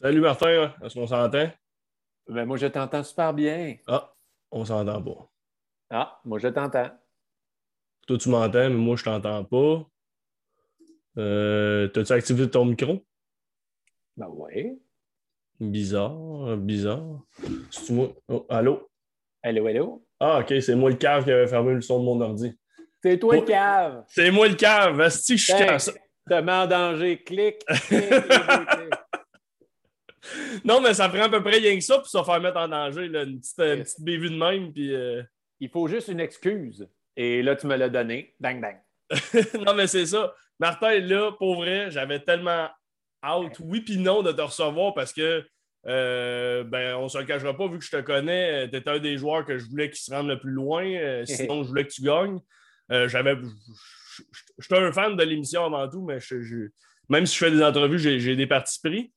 Salut Martin, est-ce qu'on s'entend? Ben, moi, je t'entends super bien. Ah, on s'entend pas. Ah, moi, je t'entends. Toi, tu m'entends, mais moi, je t'entends pas. Euh, T'as-tu activé ton micro? Ben oui. Bizarre, bizarre. C'est moi? Oh, allô? Allô, allô? Ah, ok, c'est moi le cave qui avait fermé le son de mon ordi. C'est toi Oh. le cave. C'est moi le cave, Asti, je suis. Te mets en danger. Deux clics. Non, mais ça prend à peu près rien que ça pour se faire mettre en danger, là, une petite, une petite bévue de même, puis. euh, Il faut juste une excuse. Et là, tu me l'as donné. Bang, bang. non, mais c'est ça. Martin, là, pour vrai, j'avais tellement hâte, oui puis non, de te recevoir parce que, euh, ben, on se le cachera pas, vu que je te connais, tu étais un des joueurs que je voulais qui se rende le plus loin. euh, sinon, je voulais que tu gagnes. Euh, j'avais. J'étais un fan de l'émission avant tout, mais je- je- même si je fais des entrevues, j'ai des partis pris.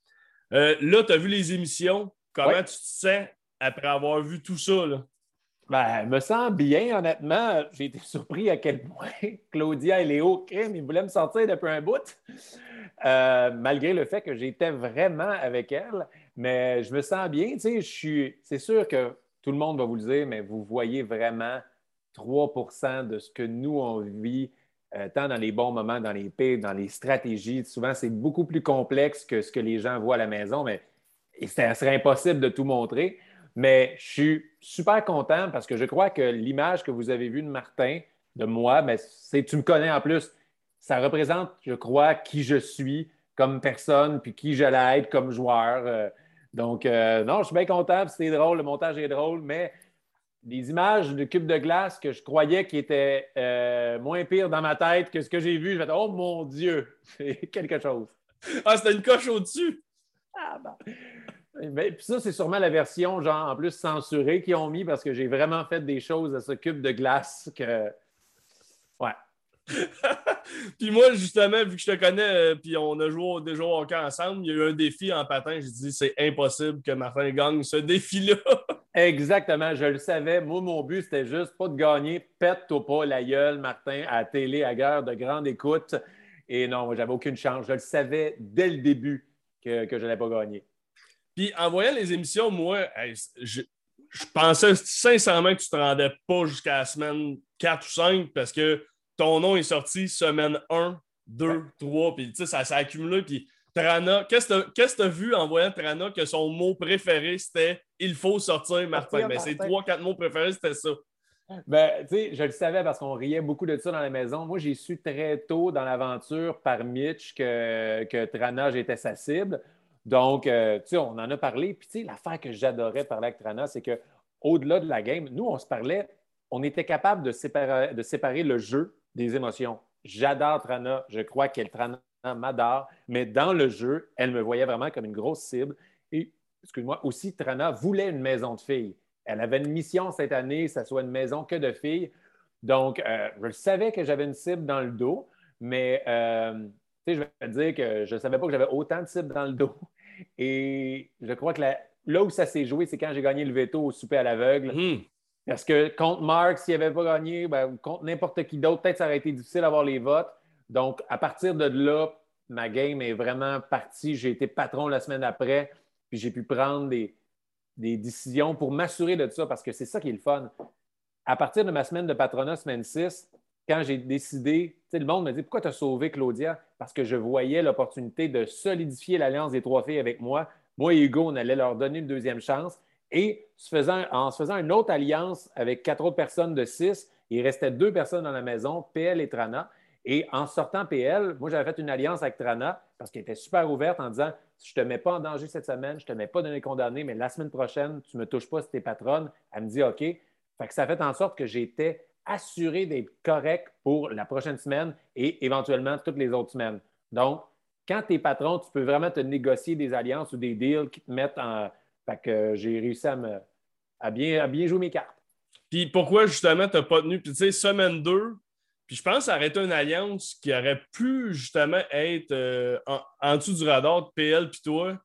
Euh, là, tu as vu les émissions? Comment Ouais. tu te sens après avoir vu tout ça? Là? Ben, me sens bien, honnêtement. J'ai été surpris à quel point Claudia et Léo, crime, ils voulaient me sortir depuis un bout. Euh, malgré le fait que j'étais vraiment avec elle. Mais je me sens bien. Tu sais, je suis. C'est sûr que tout le monde va vous le dire, mais vous voyez vraiment 3% de ce que nous, on vit, euh, tant dans les bons moments, dans les pires, dans les stratégies. Souvent, c'est beaucoup plus complexe que ce que les gens voient à la maison, mais ça serait impossible de tout montrer. Mais je suis super content parce que je crois que l'image que vous avez vue de Martin, de moi, mais c'est tu me connais en plus. Ça représente, je crois, qui je suis comme personne, puis qui j'allais être comme joueur. Euh, donc, euh, non, je suis bien content, c'est drôle, le montage est drôle, mais des images de cubes de glace que je croyais qui étaient euh, moins pires dans ma tête que ce que j'ai vu, je vais dire, oh mon Dieu, c'est quelque chose. Ah, c'était une coche au-dessus! Ah, ben. Mais, puis ça, c'est sûrement la version, genre, en plus censurée qu'ils ont mis parce que j'ai vraiment fait des choses à ce cube de glace que. Ouais. puis moi, justement, vu que je te connais, euh, puis on a joué déjà au hockey ensemble, il y a eu un défi en patin. J'ai dit, c'est impossible que Martin gagne ce défi-là. Exactement, je le savais. Moi, mon but, c'était juste pas de gagner. Pète-toi pas la gueule, Martin, à la télé, à guerre de grande écoute. Et non, j'avais aucune chance. Je le savais dès le début que, que je n'allais pas gagner. puis en voyant les émissions, moi, je, je pensais sincèrement que tu te rendais pas jusqu'à la semaine 4 ou 5 parce que ton nom est sorti semaine 1, 2, 3, puis tu sais, ça s'est accumulé. Puis Trana, qu'est-ce que tu as vu en voyant Trana que son mot préféré, c'était « il faut sortir Martin Mais ses trois, quatre mots préférés, c'était ça. Ben, tu sais, je le savais parce qu'on riait beaucoup de ça dans la maison. Moi, j'ai su très tôt dans l'aventure par Mitch que, que Trana, j'étais sa cible. Donc, euh, tu sais, on en a parlé. Puis, tu sais, l'affaire que j'adorais parler avec Trana, c'est que au-delà de la game, nous, on se parlait, on était capable de séparer, de séparer le jeu des émotions. J'adore Trana. Je crois qu'elle, Trana, m'adore. Mais dans le jeu, elle me voyait vraiment comme une grosse cible. Et, excuse-moi, aussi, Trana voulait une maison de filles. Elle avait une mission cette année, que ce soit une maison que de filles. Donc, euh, je savais que j'avais une cible dans le dos, mais euh, je vais te dire que je ne savais pas que j'avais autant de cibles dans le dos. Et je crois que la- là où ça s'est joué, c'est quand j'ai gagné le veto au souper à l'aveugle. Hum. Parce que contre Marc, s'il n'avait pas gagné, ben, contre n'importe qui d'autre, peut-être ça aurait été difficile d'avoir les votes. Donc, à partir de là, ma game est vraiment partie. J'ai été patron la semaine après, puis j'ai pu prendre des, décisions pour m'assurer de ça, parce que c'est ça qui est le fun. À partir de ma semaine de patronat, semaine 6, quand j'ai décidé, le monde me dit Pourquoi tu as sauvé Claudia? Parce que je voyais l'opportunité de solidifier l'alliance des trois filles avec moi. Moi et Hugo, on allait leur donner une deuxième chance. Et en se faisant une autre alliance avec quatre autres personnes de six, il restait deux personnes dans la maison, PL et Trana. Et en sortant PL, moi, j'avais fait une alliance avec Trana parce qu'elle était super ouverte en disant Je ne te mets pas en danger cette semaine, je ne te mets pas dans les condamnés, mais la semaine prochaine, tu ne me touches pas si tu es patronne. Elle me dit OK. Fait que ça a fait en sorte que j'étais assuré d'être correct pour la prochaine semaine et éventuellement toutes les autres semaines. Donc, quand tu es patron, tu peux vraiment te négocier des alliances ou des deals qui te mettent en. Fait que j'ai réussi à, me, à, bien, à bien jouer mes cartes. Puis pourquoi justement tu n'as pas tenu? Puis tu sais, semaine 2, puis je pense que ça aurait été une alliance qui aurait pu justement être euh, en, en dessous du radar de PL puis toi.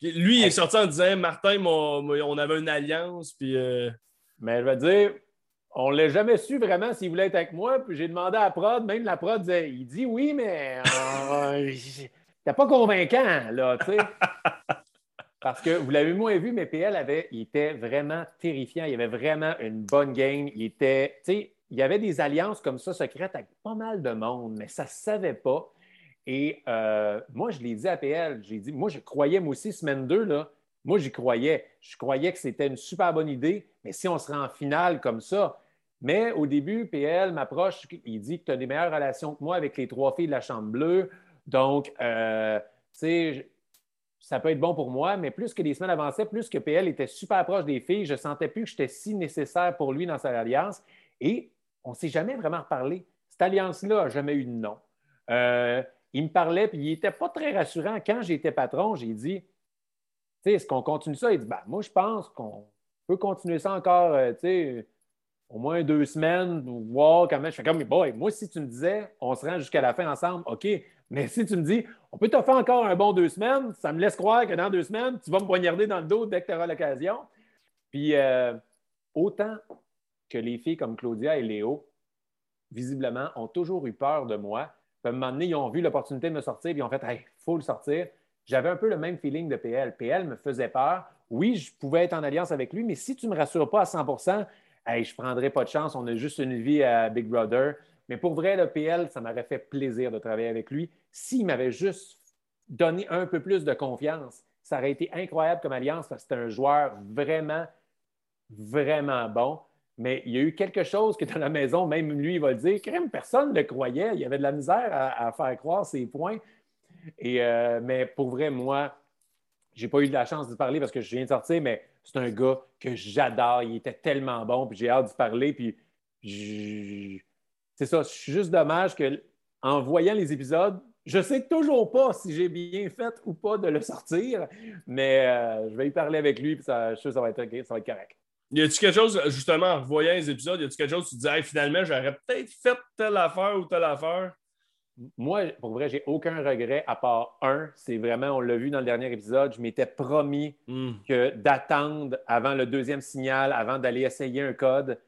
Lui, il est sorti en disant Martin, mon- mon- on avait une alliance, puis. euh, Mais je vais te dire, on ne l'a jamais su vraiment s'il voulait être avec moi. Puis j'ai demandé à la prod, même la prod disait il dit oui, mais euh, t'es pas convaincant, là, tu sais. Parce que vous l'avez moins vu, mais PL avait, il était vraiment terrifiant. Il avait vraiment une bonne game. Il était, tu sais, il y avait des alliances comme ça secrètes avec pas mal de monde, mais ça ne savait pas. Et euh, moi, je l'ai dit à PL, j'ai dit, moi, je croyais, moi aussi, semaine 2, là, moi, j'y croyais. Je croyais que c'était une super bonne idée, mais si on se rend en finale comme ça. Mais au début, PL m'approche, il dit que tu as des meilleures relations que moi avec les trois filles de la Chambre bleue. Donc, euh, tu sais, ça peut être bon pour moi, mais plus que les semaines avançaient, plus que PL était super proche des filles, je sentais plus que j'étais si nécessaire pour lui dans sa alliance. Et on ne s'est jamais vraiment reparlé. Cette alliance-là n'a jamais eu de nom. Euh, il me parlait, puis il n'était pas très rassurant. Quand j'étais patron, j'ai dit Tu sais, est-ce qu'on continue ça? Il dit ben, Moi, je pense qu'on peut continuer ça encore, euh, tu sais, au moins deux semaines, voir comment. Je fais comme, boy, moi, si tu me disais, on se rend jusqu'à la fin ensemble, OK. Mais si tu me dis, on peut te faire encore un bon deux semaines, ça me laisse croire que dans deux semaines, tu vas me poignarder dans le dos dès que tu auras l'occasion. Puis, euh, autant que les filles comme Claudia et Léo, visiblement, ont toujours eu peur de moi. À un moment donné, ils ont vu l'opportunité de me sortir, puis ils ont fait, il faut le sortir. J'avais un peu le même feeling de PL. PL me faisait peur. Oui, je pouvais être en alliance avec lui, mais si tu ne me rassures pas à 100% je ne prendrai pas de chance, on a juste une vie à Big Brother. Mais pour vrai, le PL, ça m'aurait fait plaisir de travailler avec lui. S'il m'avait juste donné un peu plus de confiance, ça aurait été incroyable comme alliance c'est un joueur vraiment, vraiment bon. Mais il y a eu quelque chose que dans la maison, même lui, il va le dire, personne ne le croyait. Il y avait de la misère à, faire croire ses points. Et, euh, mais pour vrai, moi, je n'ai pas eu de la chance de parler parce que je viens de sortir, mais c'est un gars que j'adore. Il était tellement bon, puis j'ai hâte de parler. Puis c'est ça, suis juste dommage que en voyant les épisodes, je sais toujours pas si j'ai bien fait ou pas de le sortir, mais euh, je vais y parler avec lui, puis je suis sûr que ça va être, ça va être correct. Y a-tu quelque chose, justement, en voyant les épisodes, y a-tu quelque chose où tu te dis, finalement, j'aurais peut-être fait telle affaire ou telle affaire? Moi, pour vrai, j'ai aucun regret à part un. C'est vraiment, on l'a vu dans le dernier épisode, je m'étais promis hmm. que d'attendre avant le deuxième signal, avant d'aller essayer un code.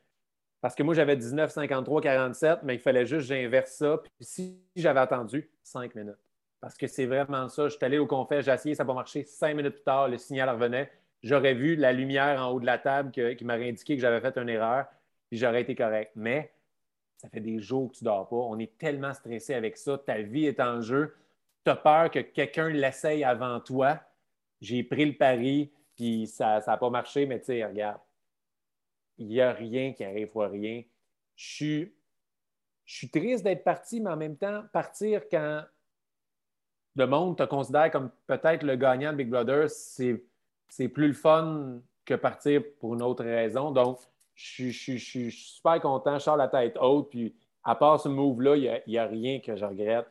Parce que moi, j'avais 19, 53, 47, mais il fallait juste que j'inverse ça. Puis si j'avais attendu, cinq minutes. Parce que c'est vraiment ça. Je suis allé au confet, j'ai essayé, ça n'a pas marché. Cinq minutes plus tard, le signal revenait. J'aurais vu la lumière en haut de la table qui m'aurait indiqué que j'avais fait une erreur, puis j'aurais été correct. Mais ça fait des jours que tu dors pas. On est tellement stressé avec ça. Ta vie est en jeu. Tu as peur que quelqu'un l'essaye avant toi. J'ai pris le pari, puis ça n'a pas marché, mais tu sais, regarde, il n'y a rien qui arrive rien. Je suis, je suis triste d'être parti, mais en même temps, partir quand le monde te considère comme peut-être le gagnant de Big Brother, c'est plus le fun que partir pour une autre raison. Donc, je, suis super content, je sors la tête haute, puis à part ce move-là, il n'y a, rien que je regrette.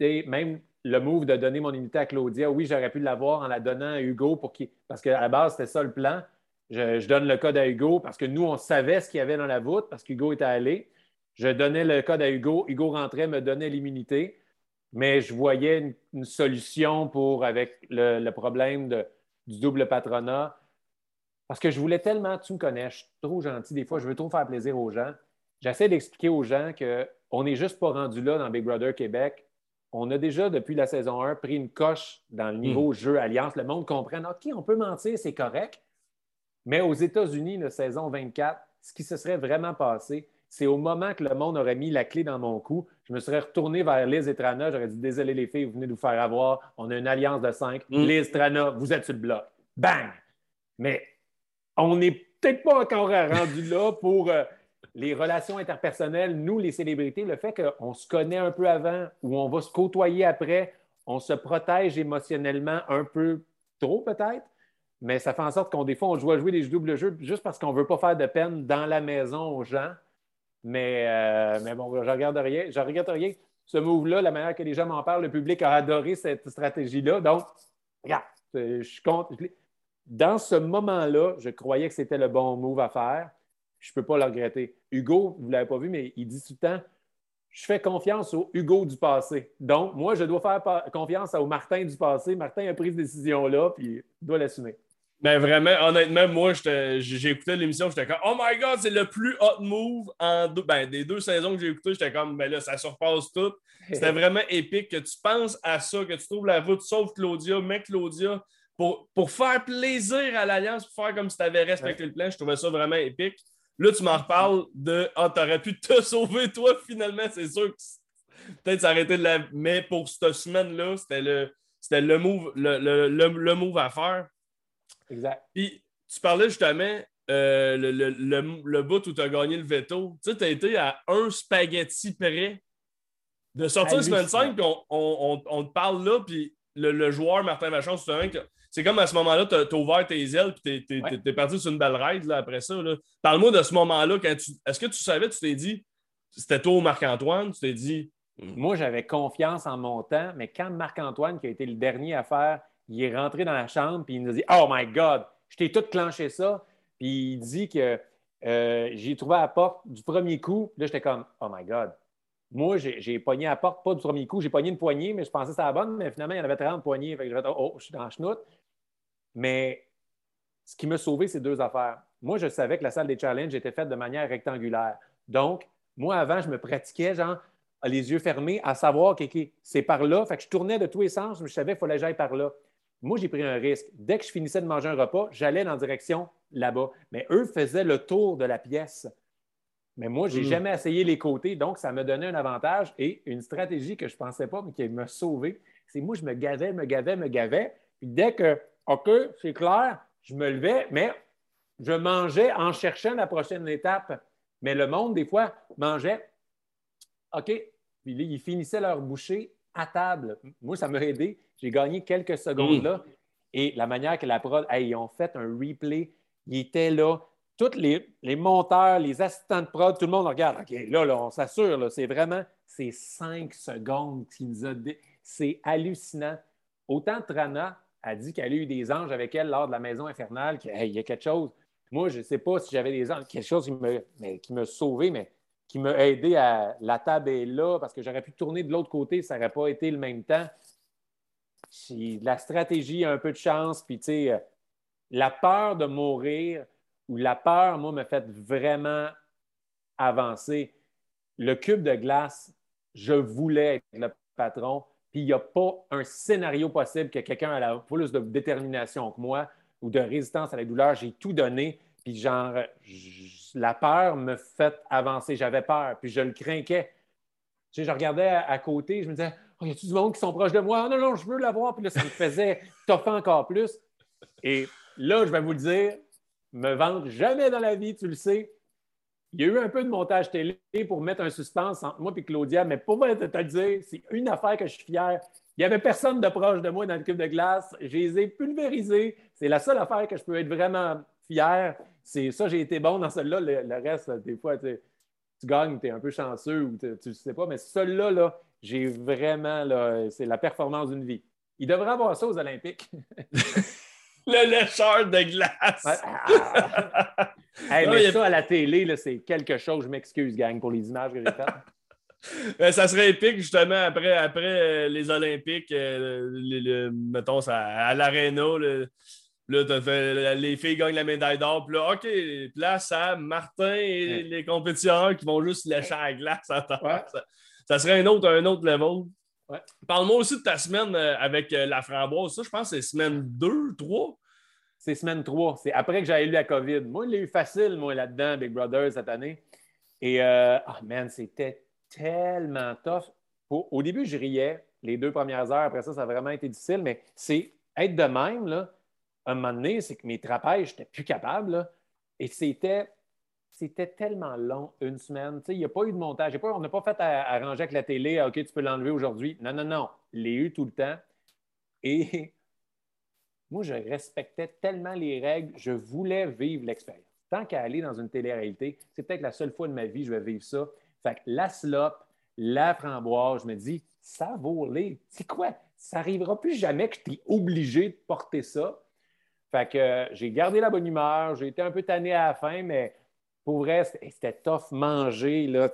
même le move de donner mon unité à Claudia, oui, j'aurais pu l'avoir en la donnant à Hugo pour. Parce qu'à la base, c'était ça le plan. Je, donne le code à Hugo parce que nous, on savait ce qu'il y avait dans la voûte parce qu'Hugo était allé. Je donnais le code à Hugo. Hugo rentrait, me donnait l'immunité. Mais je voyais une, solution pour, avec le, problème du double patronat, parce que je voulais tellement, tu me connais, je suis trop gentil des fois, je veux trop faire plaisir aux gens. J'essaie d'expliquer aux gens qu'on n'est juste pas rendu là dans Big Brother Québec. On a déjà, depuis la saison 1, pris une coche dans le niveau hmm. jeu alliance. Le monde comprend, OK, on peut mentir, c'est correct. Mais aux États-Unis, la saison 24, ce qui se serait vraiment passé, c'est au moment que le monde aurait mis la clé dans mon cou, je me serais retourné vers Liz et Trana, j'aurais dit Désolé les filles, vous venez nous faire avoir, on a une alliance de cinq. Hmm. Liz, Trana, vous êtes sur le bloc. Bang! Mais on n'est peut-être pas encore rendu là pour euh, les relations interpersonnelles, nous, les célébrités, le fait qu'on se connaît un peu avant ou on va se côtoyer après, on se protège émotionnellement un peu trop peut-être, mais ça fait en sorte qu'on des fois, on joue à jouer des doubles jeux juste parce qu'on ne veut pas faire de peine dans la maison aux gens. Mais, euh, mais bon, je regarde rien. Je regarde rien. Ce move-là, la manière que les gens m'en parlent, le public a adoré cette stratégie-là. Donc, regarde, je suis content dans ce moment-là, je croyais que c'était le bon move à faire. Je ne peux pas le regretter. Hugo, vous ne l'avez pas vu, mais il dit tout le temps je fais confiance au Hugo du passé. Donc, moi, je dois faire confiance au Martin du passé. Martin a pris cette décision-là, puis il doit l'assumer. Mais vraiment, honnêtement, moi, j'ai écouté l'émission, j'étais comme Oh my God, c'est le plus hot move en ben, des deux saisons que j'ai écouté. J'étais comme Mais ben là, ça surpasse tout. C'était vraiment épique que tu penses à ça, que tu trouves la voûte, sauf Claudia, mais Claudia pour, pour faire plaisir à l'Alliance, pour faire comme si tu avais respecté le plan, je trouvais ça vraiment épique. Là, tu m'en reparles de Ah, t'aurais pu te sauver, toi, finalement, c'est sûr que peut-être s'arrêter de la. Mais pour cette semaine-là, c'était le, c'était le, move, le, le, le, move à faire. Exact. Puis, tu parlais justement euh, le, le, le, bout où tu as gagné le veto. Tu sais, tu as été à un spaghetti près de sortir semaine 5, puis on, on, on, te parle là, puis le, joueur Martin Vachon, c'est comme à ce moment-là, tu as, ouvert tes ailes, puis tu es, parti sur une belle ride là, après ça. Parle-moi de ce moment-là. Est-ce que tu savais, tu t'es dit, c'était toi Marc-Antoine, tu t'es dit. Moi, j'avais confiance en mon temps, mais quand Marc-Antoine, qui a été le dernier à faire, il est rentré dans la chambre, puis il nous a dit Oh my God, je t'ai tout clenché ça. Puis il dit que euh, j'ai trouvé la porte du premier coup. Là, j'étais comme Oh my God, moi, j'ai pogné la porte, pas du premier coup, j'ai pogné une poignée, mais je pensais que c'était la bonne, mais finalement, il y en avait 30 poignées. Fait que je oh, je suis dans la chenoute. Mais ce qui m'a sauvé, c'est deux affaires. Moi, je savais que la salle des challenges était faite de manière rectangulaire. Donc, moi, avant, je me pratiquais, genre, les yeux fermés, à savoir que c'est par là. Fait que je tournais de tous les sens, je savais qu'il fallait que j'aille par là. Moi, j'ai pris un risque. Dès que je finissais de manger un repas, j'allais dans la direction là-bas. Mais eux faisaient le tour de la pièce. Mais moi, je n'ai mm. jamais essayé les côtés, donc ça me donnait un avantage et une stratégie que je ne pensais pas, mais qui m'a sauvé. C'est moi, je me gavais, me gavais, me gavais. Puis dès que, OK, c'est clair, je me levais, mais je mangeais en cherchant la prochaine étape. Mais le monde, des fois, mangeait, OK, puis ils finissaient leur bouchée à table. Moi, ça m'a aidé. J'ai gagné quelques secondes là. Et la manière que la prod, ils ont fait un replay, ils étaient là tous les, monteurs, les assistants de prod, tout le monde regarde. OK, là, là on s'assure, c'est vraiment ces cinq secondes qui nous a. C'est hallucinant. Autant Trana a dit qu'elle a eu des anges avec elle lors de la maison infernale, qu'il y a quelque chose. Moi, je ne sais pas si j'avais des anges, quelque chose qui m'a sauvé, mais qui m'a aidé à. La table est là, parce que j'aurais pu tourner de l'autre côté, ça n'aurait pas été le même temps. La stratégie, un peu de chance, puis tu euh, la peur de mourir où la peur, moi, me fait vraiment avancer. Le cube de glace, je voulais être le patron, puis il n'y a pas un scénario possible que quelqu'un a la plus de détermination que moi ou de résistance à la douleur. J'ai tout donné, puis genre, la peur me fait avancer. J'avais peur, puis je le sais, je regardais à, côté, je me disais, oh, y a-tu du monde qui sont proches de moi? non, non, je veux l'avoir. Puis là, ça me faisait toffer encore plus. Et là, je vais vous le dire, me vendre jamais dans la vie, tu le sais. Il y a eu un peu de montage télé pour mettre un suspense entre moi et Claudia, mais pour moi, te le dire, c'est une affaire que je suis fier. Il n'y avait personne de proche de moi dans le cube de glace. Je les ai pulvérisés. C'est la seule affaire que je peux être vraiment fier. C'est ça, j'ai été bon dans celle-là. Le, reste, des fois, tu gagnes, tu es un peu chanceux ou tu ne sais pas. Mais celle-là, là, j'ai vraiment, c'est la performance d'une vie. Il devrait avoir ça aux Olympiques. le lécheur de glace. mais ça, à la télé, c'est quelque chose. Je m'excuse, gang, pour les images que j'ai faites. Ça serait épique, justement, après, après euh, les Olympiques, euh, mettons, ça, à l'Arena. Là, les filles gagnent la médaille d'or. Puis là, OK, place à Martin et les compétiteurs qui vont juste lécher la glace à ça, serait un autre, un autre level. Parle-moi aussi de ta semaine euh, avec euh, la framboise. Ça, je pense que c'est semaine 2, 3. C'est semaine 3. C'est après que j'ai eu la COVID. Moi, il l'a eu facile, moi, là-dedans, Big Brother, cette année. Et, euh, oh man, c'était tellement tough. au début, je riais les deux premières heures. Après ça, ça a vraiment été difficile. Mais c'est être de même, là, un moment donné, c'est que mes trapèzes, je n'étais plus capable. et c'était c'était tellement long, une semaine. il n'y a pas eu de montage. on n'a pas fait à, avec la télé, OK, tu peux l'enlever aujourd'hui. Non, non, non. Il l'ai eu tout le temps. Et moi, je respectais tellement les règles, je voulais vivre l'expérience. Tant qu'à aller dans une télé-réalité, c'est peut-être la seule fois de ma vie que je vais vivre ça. Fait que la slop, la framboise, je me dis, ça vaut les. C'est quoi? Ça n'arrivera plus jamais que je t'ai obligé de porter ça. Fait que euh, j'ai gardé la bonne humeur, j'ai été un peu tanné à la fin, mais pour vrai, c'était tough manger. Là.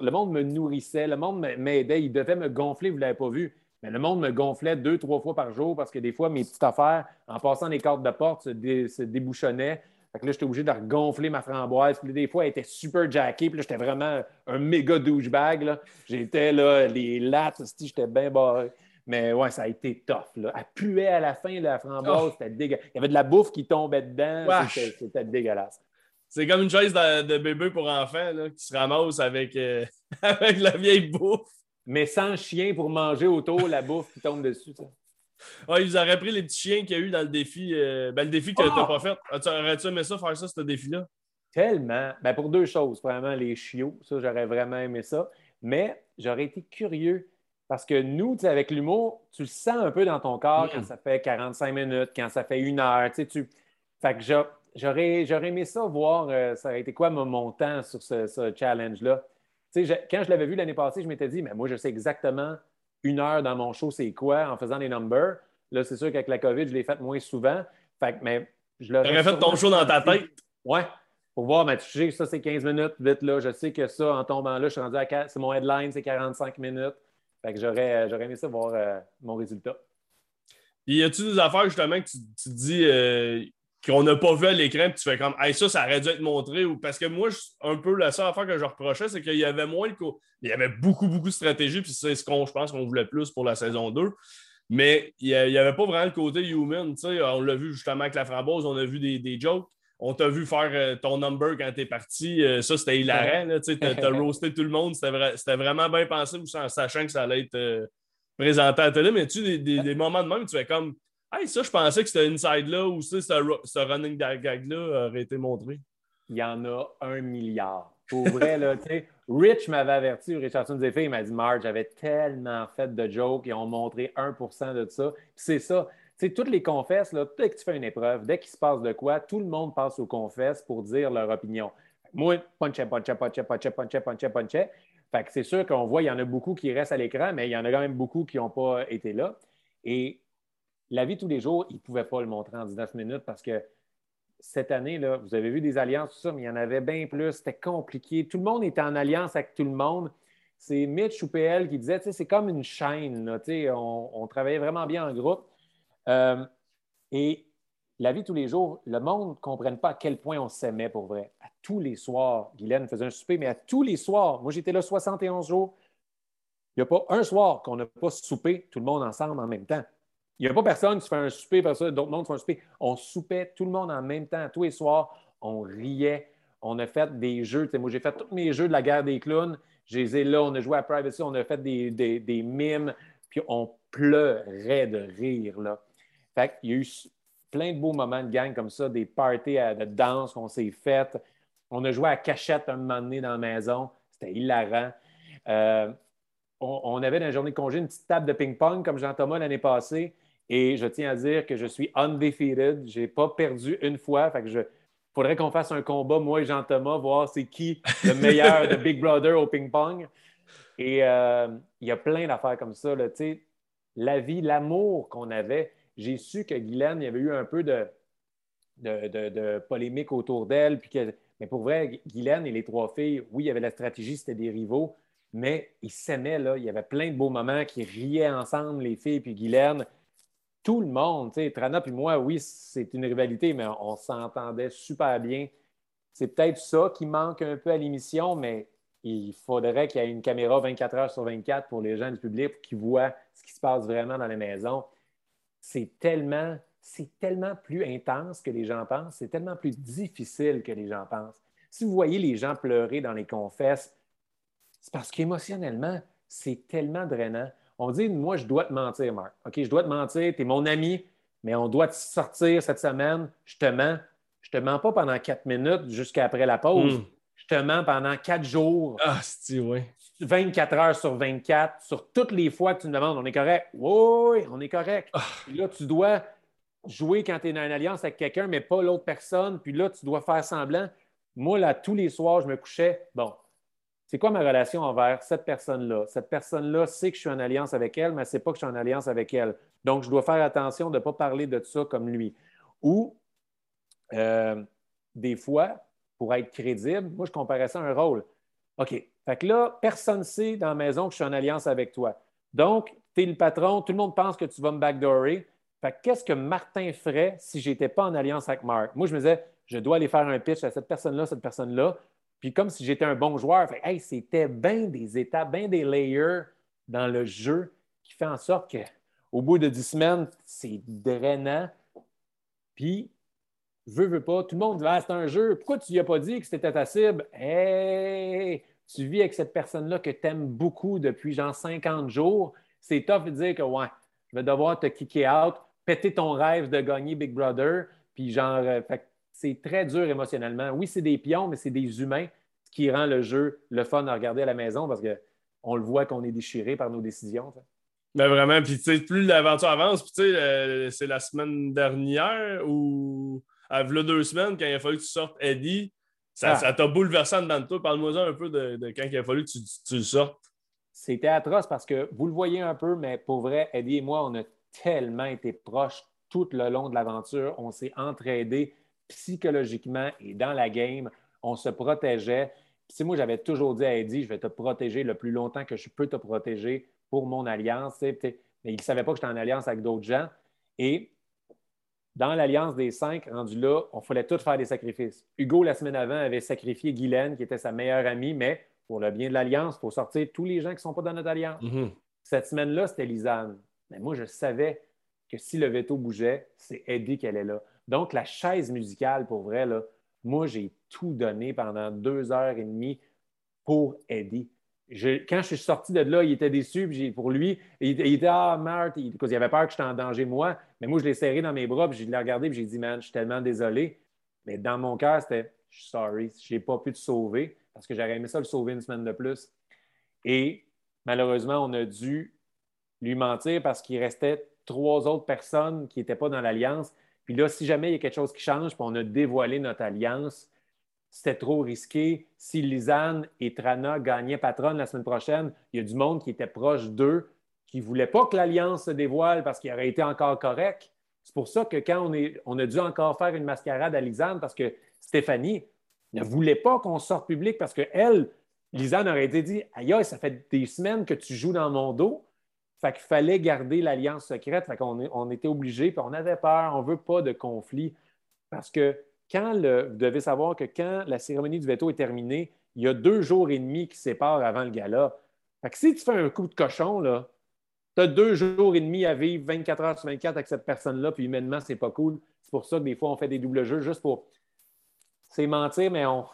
Le monde me nourrissait, le monde m'aidait. Il devait me gonfler, vous ne l'avez pas vu. Mais le monde me gonflait deux, trois fois par jour parce que des fois, mes petites affaires, en passant les cartes de porte, se, débouchonnait. Fait que là, j'étais obligé de gonfler ma framboise. Puis des fois, elle était super jackée. Puis là, j'étais vraiment un méga douchebag. J'étais là, les lattes, j'étais bien barré. Mais ouais, ça a été tough. Là. Elle puait à la fin, la framboise, oh. c'était dégueulasse. Il y avait de la bouffe qui tombait dedans. C'était dégueulasse. C'est comme une chaise de, bébé pour enfants qui se ramasse avec, euh, avec la vieille bouffe. Mais sans chien pour manger autour la bouffe qui tombe dessus. Ça. Ouais, ils auraient pris les petits chiens qu'il y a eu dans le défi. Euh, ben, le défi que tu n'as oh! pas fait. Aurais-tu aimé ça, faire ça, ce défi-là? Tellement. Ben, pour deux choses. Vraiment, les chiots. Ça, j'aurais vraiment aimé ça. Mais j'aurais été curieux parce que nous, avec l'humour, tu le sens un peu dans ton corps quand mm. ça fait 45 minutes, quand ça fait une heure. Tu... Fait que j'aurais, j'aurais aimé ça voir, euh, ça aurait été quoi mon montant sur ce, challenge-là? quand je l'avais vu l'année passée, je m'étais dit, mais moi, je sais exactement une heure dans mon show, c'est quoi en faisant les numbers. Là, c'est sûr qu'avec la COVID, je l'ai fait moins souvent. Fait que, mais je l'aurais fait ton show dans ta tête? Ouais. Pour voir, mais tu sais, ça, c'est 15 minutes, vite là. Je sais que ça, en tombant là, je suis rendu à. C'est mon headline, c'est 45 minutes. Fait que j'aurais, j'aurais aimé ça voir euh, mon résultat. Puis y a-tu des affaires justement que tu, tu dis euh, qu'on n'a pas vu à l'écran, puis tu fais comme hey, ça, ça aurait dû être montré ou parce que moi, un peu la seule affaire que je reprochais, c'est qu'il y avait moins de il y avait beaucoup, beaucoup de stratégie, puis c'est ce qu'on je pense qu'on voulait plus pour la saison 2. Mais il n'y avait pas vraiment le côté human. On l'a vu justement avec la framboise, on a vu des, des jokes on t'a vu faire euh, ton number quand t'es parti. Euh, ça, c'était hilarant. Tu as, roasté tout le monde. C'était vraiment bien pensé, en sachant que ça allait être euh, présenté à la télé. Mais tu des, des, moments de même, tu fais comme Hey, ça, je pensais que c'était inside-là ou ça, ce, running gag-là aurait été montré. Il y en a un milliard. Pour vrai, là, tu sais, Rich m'avait averti, Richardson Zephyr, il m'a dit Marge, j'avais tellement fait de jokes, ils ont montré 1% de ça. c'est ça sais, toutes les confesses, là, dès que tu fais une épreuve, dès qu'il se passe de quoi, tout le monde passe aux confesses pour dire leur opinion. Moi, punché, punché, punché, punché, punché, punché, punché. Fait que c'est sûr qu'on voit, il y en a beaucoup qui restent à l'écran, mais il y en a quand même beaucoup qui n'ont pas été là. Et la vie tous les jours, ils ne pouvaient pas le montrer en 19 minutes parce que cette année, là, vous avez vu des alliances, tout ça, mais il y en avait bien plus. C'était compliqué. Tout le monde était en alliance avec tout le monde. C'est Mitch ou PL qui disait, c'est comme une chaîne. On, on travaillait vraiment bien en groupe. Euh, et la vie tous les jours, le monde ne comprenne pas à quel point on s'aimait pour vrai. À tous les soirs, Guylaine faisait un souper, mais à tous les soirs, moi j'étais là 71 jours, il n'y a pas un soir qu'on n'a pas soupé tout le monde ensemble en même temps. Il n'y a pas personne qui fait un souper parce que d'autres mondes font un souper. On soupait tout le monde en même temps, tous les soirs, on riait, on a fait des jeux. moi, j'ai fait tous mes jeux de la guerre des clowns. J'ai les là, on a joué à Privacy, on a fait des, des, des mimes, puis on pleurait de rire. Là. Fait il y a eu plein de beaux moments de gang comme ça, des parties de danse qu'on s'est faites. On a joué à cachette un moment donné dans la maison. C'était hilarant. Euh, on, avait dans la journée de congé une petite table de ping-pong comme Jean-Thomas l'année passée. Et je tiens à dire que je suis undefeated. Je n'ai pas perdu une fois. Fait que je, faudrait qu'on fasse un combat, moi et Jean-Thomas, voir c'est qui le meilleur de Big Brother au ping-pong. Et euh, il y a plein d'affaires comme ça. Là, la vie, l'amour qu'on avait j'ai su que Guylaine, il y avait eu un peu de, de, polémique autour d'elle. Puis mais pour vrai, Guylaine et les trois filles, oui, il y avait la stratégie, c'était des rivaux, mais ils s'aimaient. Là. Il y avait plein de beaux moments qui riaient ensemble, les filles puis Guylaine. Tout le monde, tu sais, Trana puis moi, oui, c'est une rivalité, mais on s'entendait super bien. C'est peut-être ça qui manque un peu à l'émission, mais il faudrait qu'il y ait une caméra 24 heures sur 24 pour les gens du public qui voient ce qui se passe vraiment dans les maisons c'est tellement, c'est tellement plus intense que les gens pensent, c'est tellement plus difficile que les gens pensent. Si vous voyez les gens pleurer dans les confesses, c'est parce qu'émotionnellement, c'est tellement drainant. On dit, moi, je dois te mentir, Marc. OK, je dois te mentir, tu es mon ami, mais on doit te sortir cette semaine. Je te mens. Je te mens pas pendant quatre minutes jusqu'à après la pause. Hmm. Je te mens pendant quatre jours. Ah, c'est oui. 24 heures sur 24, sur toutes les fois que tu me demandes, on est correct? Oui, on est correct. Ah. là, tu dois jouer quand tu es dans une alliance avec quelqu'un, mais pas l'autre personne. Puis là, tu dois faire semblant. Moi, là, tous les soirs, je me couchais. Bon, c'est quoi ma relation envers cette personne-là? Cette personne-là sait que je suis en alliance avec elle, mais elle ne sait pas que je suis en alliance avec elle. Donc, je dois faire attention de ne pas parler de ça comme lui. Ou, euh, des fois, pour être crédible, moi, je comparais ça à un rôle. OK, fait que là, personne ne sait dans la maison que je suis en alliance avec toi. Donc, tu es le patron, tout le monde pense que tu vas me backdoorer. Fait que qu'est-ce que Martin ferait si je n'étais pas en alliance avec Marc? Moi, je me disais, je dois aller faire un pitch à cette personne-là, cette personne-là. Puis comme si j'étais un bon joueur, fait, hey, c'était bien des étapes, bien des layers dans le jeu. qui fait en sorte qu'au bout de dix semaines, c'est drainant. Puis, veux, veux pas, tout le monde dit ah, c'est un jeu, pourquoi tu lui as pas dit que c'était ta cible? Hey, tu vis avec cette personne-là que tu aimes beaucoup depuis genre 50 jours. C'est tough de dire que ouais, je vais devoir te kicker out, péter ton rêve de gagner Big Brother. Puis genre, euh, c'est très dur émotionnellement. Oui, c'est des pions, mais c'est des humains, ce qui rend le jeu le fun à regarder à la maison parce qu'on le voit qu'on est déchiré par nos décisions. Mais ben, vraiment, puis tu sais, plus l'aventure avance, puis tu sais, euh, c'est la semaine dernière ou à deux semaines, quand il a fallu que tu sortes Eddie, ça ah. t'a bouleversé en dedans de toi. Parle-moi un peu de, quand il a fallu que tu, tu le sortes. C'était atroce parce que vous le voyez un peu, mais pour vrai, Eddie et moi, on a tellement été proches tout le long de l'aventure. On s'est entraidés psychologiquement et dans la game. On se protégeait. Si moi, j'avais toujours dit à Eddie, je vais te protéger le plus longtemps que je peux te protéger pour mon alliance. Mais il ne savait pas que j'étais en alliance avec d'autres gens. Et dans l'alliance des cinq, rendu là, on fallait tous faire des sacrifices. Hugo, la semaine avant, avait sacrifié Guylaine, qui était sa meilleure amie, mais pour le bien de l'alliance, il faut sortir tous les gens qui ne sont pas dans notre alliance. Mm-hmm. Cette semaine-là, c'était Lisanne. Mais moi, je savais que si le veto bougeait, c'est Eddie qu'elle est là. Donc, la chaise musicale, pour vrai, là, moi, j'ai tout donné pendant deux heures et demie pour Eddie. quand je suis sorti de là, il était déçu. pour lui, il, était Ah, Marthe, il, il avait peur que j'étais en danger, moi. Mais moi, je l'ai serré dans mes bras, puis je l'ai regardé, puis j'ai dit Man, je suis tellement désolé. Mais dans mon cœur, c'était Je suis sorry, je n'ai pas pu te sauver parce que j'aurais aimé ça le sauver une semaine de plus. Et malheureusement, on a dû lui mentir parce qu'il restait trois autres personnes qui n'étaient pas dans l'alliance. Puis là, si jamais il y a quelque chose qui change, puis on a dévoilé notre alliance, c'était trop risqué. Si Lisanne et Trana gagnaient patronne la semaine prochaine, il y a du monde qui était proche d'eux, qui ne voulait pas que l'alliance se dévoile parce qu'il aurait été encore correct. C'est pour ça que quand on, est, a dû encore faire une mascarade à Lisanne, parce que Stéphanie ne voulait pas qu'on sorte public parce qu'elle, Lisanne aurait été dit Aïe, ça fait des semaines que tu joues dans mon dos. Fait qu'il fallait garder l'alliance secrète. Fait qu'on on était obligé, puis on avait peur, on ne veut pas de conflit. Parce que quand le, vous devez savoir que quand la cérémonie du veto est terminée, il y a deux jours et demi qui séparent avant le gala. Fait que si tu fais un coup de cochon, là, tu as deux jours et demi à vivre 24 heures sur 24 avec cette personne-là, puis humainement, c'est pas cool. C'est pour ça que des fois, on fait des doubles jeux juste pour. C'est mentir, mais on...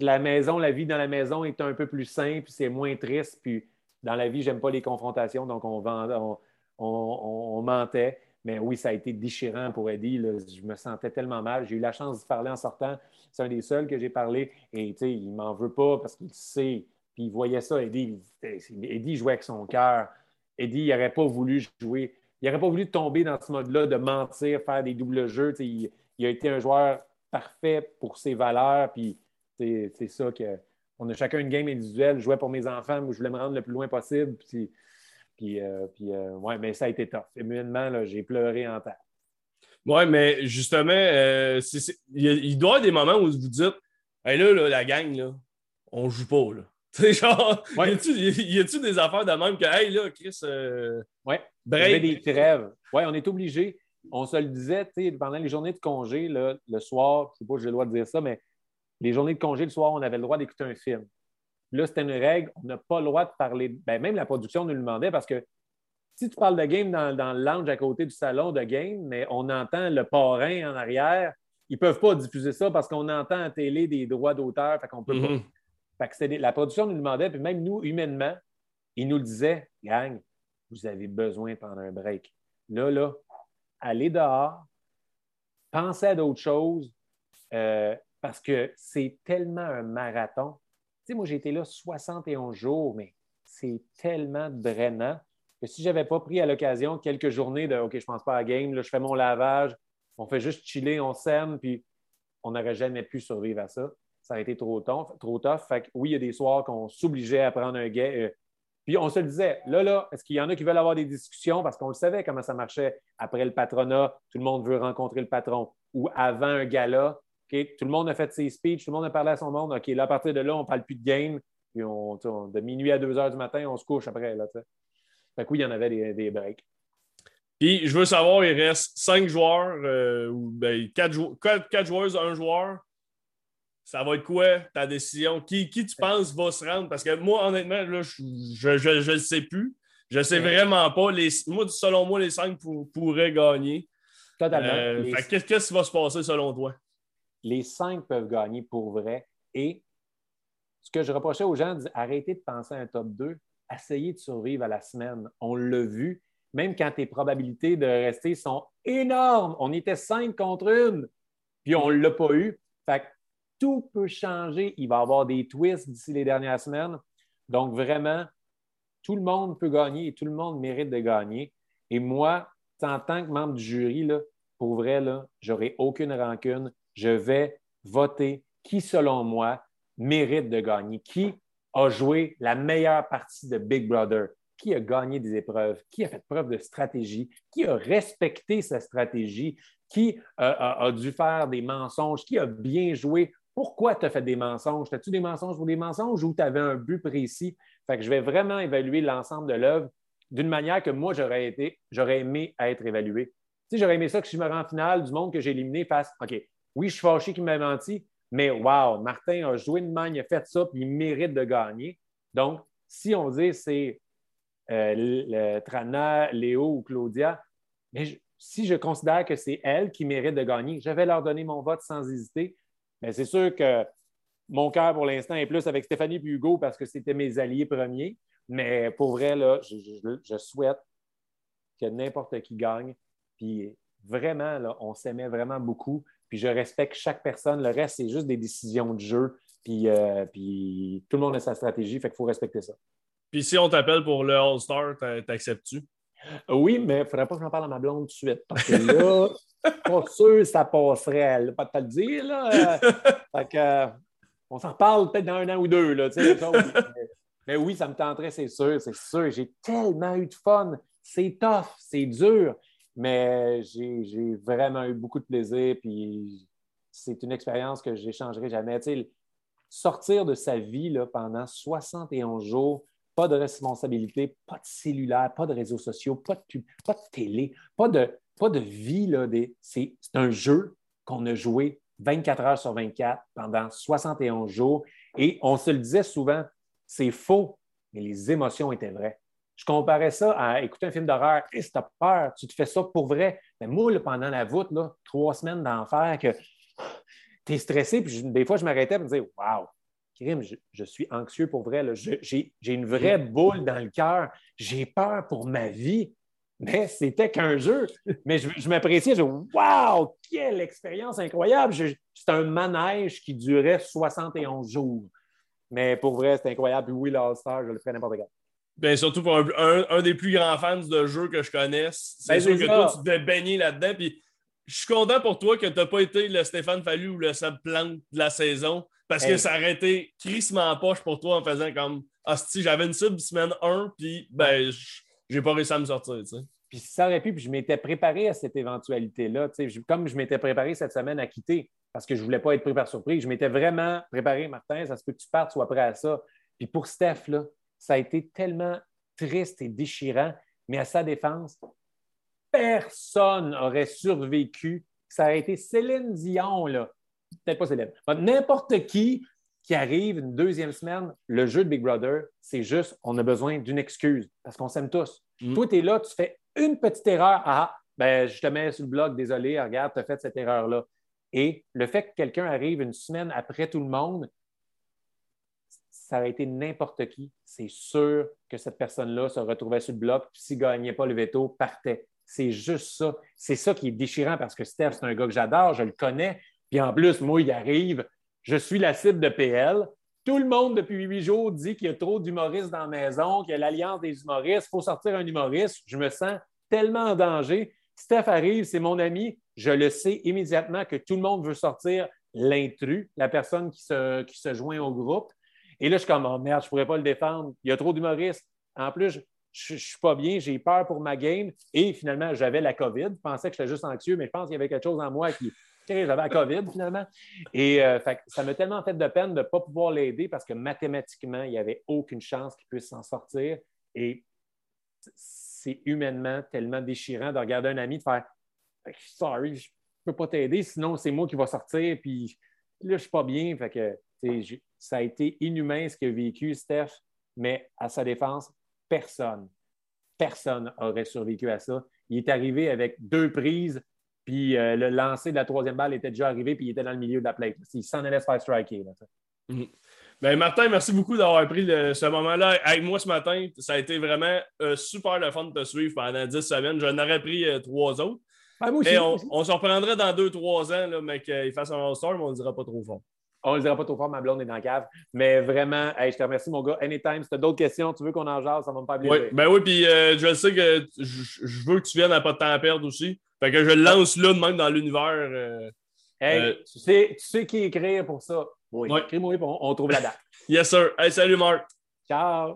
la maison, la vie dans la maison est un peu plus simple, c'est moins triste, puis dans la vie, j'aime pas les confrontations, donc on, mentait. Mais oui, ça a été déchirant pour Eddie. Je me sentais tellement mal. J'ai eu la chance de parler en sortant. C'est un des seuls que j'ai parlé. Et il m'en veut pas parce qu'il sait. Puis il voyait ça, Eddie. Eddie jouait avec son cœur. Eddie, il n'aurait pas voulu jouer. Il n'aurait pas voulu tomber dans ce mode-là de mentir, faire des doubles jeux. Il, il, a été un joueur parfait pour ses valeurs. Puis c'est ça que on a chacun une game individuelle. Je jouais pour mes enfants, je voulais me rendre le plus loin possible. Puis, puis, euh, euh, ouais, mais ça a été tough. Humainement, j'ai pleuré en terre. Oui, mais justement, euh, il, doit y avoir des moments où vous dites hey, là, là, la gang, là, on joue pas. Là. Tu genre, y a-tu des affaires de même que, hey, là, Chris. y avait des trêves. Oui, on est obligé. On se le disait, pendant les journées de congé, le soir, je ne sais pas si j'ai le droit de dire ça, mais les journées de congé le soir, on avait le droit d'écouter un film. Là, c'était une règle, on n'a pas le droit de parler. Ben, même la production nous le demandait parce que si tu parles de game dans, le lounge à côté du salon de game, mais on entend le parrain en arrière, ils ne peuvent pas diffuser ça parce qu'on entend à télé des droits d'auteur, fait qu'on peut pas. Mm-hmm. Fait que la production nous le demandait, puis même nous, humainement, ils nous le disaient, gang, vous avez besoin pendant un break. Là, là, allez dehors, pensez à d'autres choses. Euh, parce que c'est tellement un marathon. Tu sais, moi, j'ai été là 71 jours, mais c'est tellement drainant que si je n'avais pas pris à l'occasion quelques journées de OK, je ne pense pas à la game, là, je fais mon lavage, on fait juste chiller, on s'aime, puis on n'aurait jamais pu survivre à ça. Ça a été trop, tough. Trop tough. Fait que, oui, il y a des soirs qu'on s'obligeait à prendre un gay. Euh, puis on se le disait, là, là, est-ce qu'il y en a qui veulent avoir des discussions? Parce qu'on le savait comment ça marchait après le patronat, tout le monde veut rencontrer le patron, ou avant un gala, tout le monde a fait ses speeches, tout le monde a parlé à son monde. OK, là, à partir de là, on ne parle plus de game. Puis on, de minuit à 2 heures du matin, on se couche après. Là, fait que oui, il y en avait des, breaks. Puis je veux savoir, il reste 5 joueurs, euh, ou 4, ben, joueurs, 1 joueur. Ça va être quoi ta décision? Qui, qui tu penses va se rendre? Parce que moi, honnêtement, là, je ne le sais plus. Je sais vraiment pas. Les, moi, selon moi, les cinq pourraient gagner. Totalement. Euh, qu'est-ce qui va se passer selon toi? Les cinq peuvent gagner pour vrai. Et ce que je reprochais aux gens, arrêtez de penser à un top 2, essayez de survivre à la semaine. On l'a vu, même quand tes probabilités de rester sont énormes. On était cinq contre une, puis on ne l'a pas eu. Fait tout peut changer. Il va y avoir des twists d'ici les dernières semaines. Donc, vraiment, tout le monde peut gagner et tout le monde mérite de gagner. Et moi, en tant que membre du jury, pour vrai, je n'aurai aucune rancune. Je vais voter qui, selon moi, mérite de gagner, qui a joué la meilleure partie de Big Brother, qui a gagné des épreuves, qui a fait preuve de stratégie, qui a respecté sa stratégie, qui a, dû faire des mensonges, qui a bien joué? Pourquoi tu as fait des mensonges? As-tu des mensonges pour des mensonges ou tu avais un but précis? Fait que je vais vraiment évaluer l'ensemble de l'œuvre d'une manière que moi, j'aurais été, j'aurais aimé être évalué. Tu j'aurais aimé ça que je me rends en finale du monde que j'ai éliminé fasse OK, oui, je suis fâché qu'il m'a menti, mais wow, Martin a joué de main, il a fait ça, puis il mérite de gagner. Donc, si on dit c'est euh, le, Trana, Léo ou Claudia, mais si je considère que c'est elle qui mérite de gagner, je vais leur donner mon vote sans hésiter. Mais c'est sûr que mon cœur pour l'instant est plus avec Stéphanie et Hugo parce que c'était mes alliés premiers. Mais pour vrai, là, je, souhaite que n'importe qui gagne. Puis vraiment, là, on s'aimait vraiment beaucoup. Puis je respecte chaque personne. Le reste, c'est juste des décisions de jeu. Puis, euh, puis tout le monde a sa stratégie. Fait qu'il faut respecter ça. Puis si on t'appelle pour le All-Star, t'acceptes-tu? Oui, mais il ne faudrait pas que j'en parle à ma blonde tout de suite. Parce que là, pas sûr ça passerait. Elle pas te le dire. Là. fait que, euh, on s'en reparle peut-être dans un an ou deux. Là, mais, oui, ça me tenterait, c'est sûr, c'est sûr. J'ai tellement eu de fun. C'est tough, c'est dur, mais j'ai vraiment eu beaucoup de plaisir. Puis c'est une expérience que je n'échangerai jamais. sortir de sa vie pendant 71 jours, pas de responsabilité, pas de cellulaire, pas de réseaux sociaux, pas de télé, pas de, vie. C'est, un jeu qu'on a joué 24 heures sur 24 pendant 71 jours. Et on se le disait souvent, c'est faux, mais les émotions étaient vraies. Je comparais ça à écouter un film d'horreur. Et si tu as peur, tu te fais ça pour vrai. Mais moi, pendant la voûte, là, trois semaines d'enfer, que tu es stressé, puis des fois, je m'arrêtais pour me dire Waouh, je, suis anxieux pour vrai. J'ai une vraie boule dans le cœur. J'ai peur pour ma vie. Mais c'était qu'un jeu. Mais je, m'appréciais. Je Waouh, quelle expérience incroyable! C'est un manège qui durait 71 jours. Mais pour vrai, c'est incroyable. oui, l'All-Star, je le ferais n'importe quand. Bien, surtout pour un, des plus grands fans de jeux que je connaisse. C'est ben, sûr que toi, tu devais baigner là-dedans. Puis je suis content pour toi que tu n'as pas été le Stéphane Fallu ou le Seb Plante de la saison. Parce que ça aurait été crissement poche pour toi en faisant comme Ah, si j'avais une sub semaine 1, puis ben, j'ai pas réussi à me sortir. Tu sais. Puis ça aurait pu, puis je m'étais préparé à cette éventualité-là. Comme je m'étais préparé cette semaine à quitter, parce que je ne voulais pas être pris par surprise, je m'étais vraiment préparé, Martin, ça se peut que tu partes, sois prêt à ça. Puis pour Steph, là, ça a été tellement triste et déchirant, mais à sa défense, personne n'aurait survécu. Ça aurait été Céline Dion, là, peut-être pas célèbre. N'importe qui qui arrive une deuxième semaine, le jeu de Big Brother, c'est juste, on a besoin d'une excuse parce qu'on s'aime tous. Mm. Toi, tu es là, tu fais une petite erreur. Ah, ben, je te mets sur le blog, désolé, regarde, tu as fait cette erreur-là. Et le fait que quelqu'un arrive une semaine après tout le monde, ça aurait été n'importe qui. C'est sûr que cette personne-là se retrouvait sur le bloc, puis s'il ne gagnait pas le veto, partait. C'est juste ça. C'est ça qui est déchirant parce que Steph, c'est un gars que j'adore, je le connais, puis en plus, moi, il arrive, je suis la cible de PL. Tout le monde, depuis huit jours, dit qu'il y a trop d'humoristes dans la maison, qu'il y a l'alliance des humoristes, il faut sortir un humoriste. Je me sens tellement en danger. Steph arrive, c'est mon ami. Je le sais immédiatement que tout le monde veut sortir l'intrus, la personne qui se, qui se joint au groupe. Et là, je suis comme, oh merde, je ne pourrais pas le défendre. Il y a trop d'humoristes. En plus, je ne suis pas bien, j'ai peur pour ma game. Et finalement, j'avais la COVID. Je pensais que j'étais juste anxieux, mais je pense qu'il y avait quelque chose en moi qui, j'avais la COVID finalement. Et euh, ça m'a tellement fait de peine de ne pas pouvoir l'aider parce que mathématiquement, il n'y avait aucune chance qu'il puisse s'en sortir. Et c'est humainement tellement déchirant de regarder un ami de faire Sorry, je ne peux pas t'aider, sinon c'est moi qui va sortir. Puis là, je ne suis pas bien. Fait que, ça a été inhumain ce qu'il a vécu, Steph, mais à sa défense, personne, personne n'aurait survécu à ça. Il est arrivé avec deux prises, puis euh, le lancer de la troisième balle était déjà arrivé, puis il était dans le milieu de la plate. Il s'en allait se faire striker. Mhm. Ben, Martin, merci beaucoup d'avoir pris ce moment-là avec moi ce matin. Ça a été vraiment euh, super le fun de te suivre pendant 10 semaines. J'en aurais pris euh, trois autres. Ben, Et on, on se reprendrait dans deux, trois ans, là, mais qu'il fasse un All-Star, mais on ne dira pas trop fort. On ne le dira pas trop fort, ma blonde est dans la cave. Mais vraiment, je te remercie, mon gars. Anytime, si tu as d'autres questions, tu veux qu'on en jase, ça va me faire plaisir. Oui, ben oui, puis euh, je sais que je, veux que tu viennes à pas de temps à perdre aussi. Fait que je le lance là, même dans l'univers. Euh, hey, euh, tu, sais, tu sais qui écrire pour ça? Oui. Écris-moi, on, on trouve la date. yes, sir. Hey, salut, Marc. Ciao.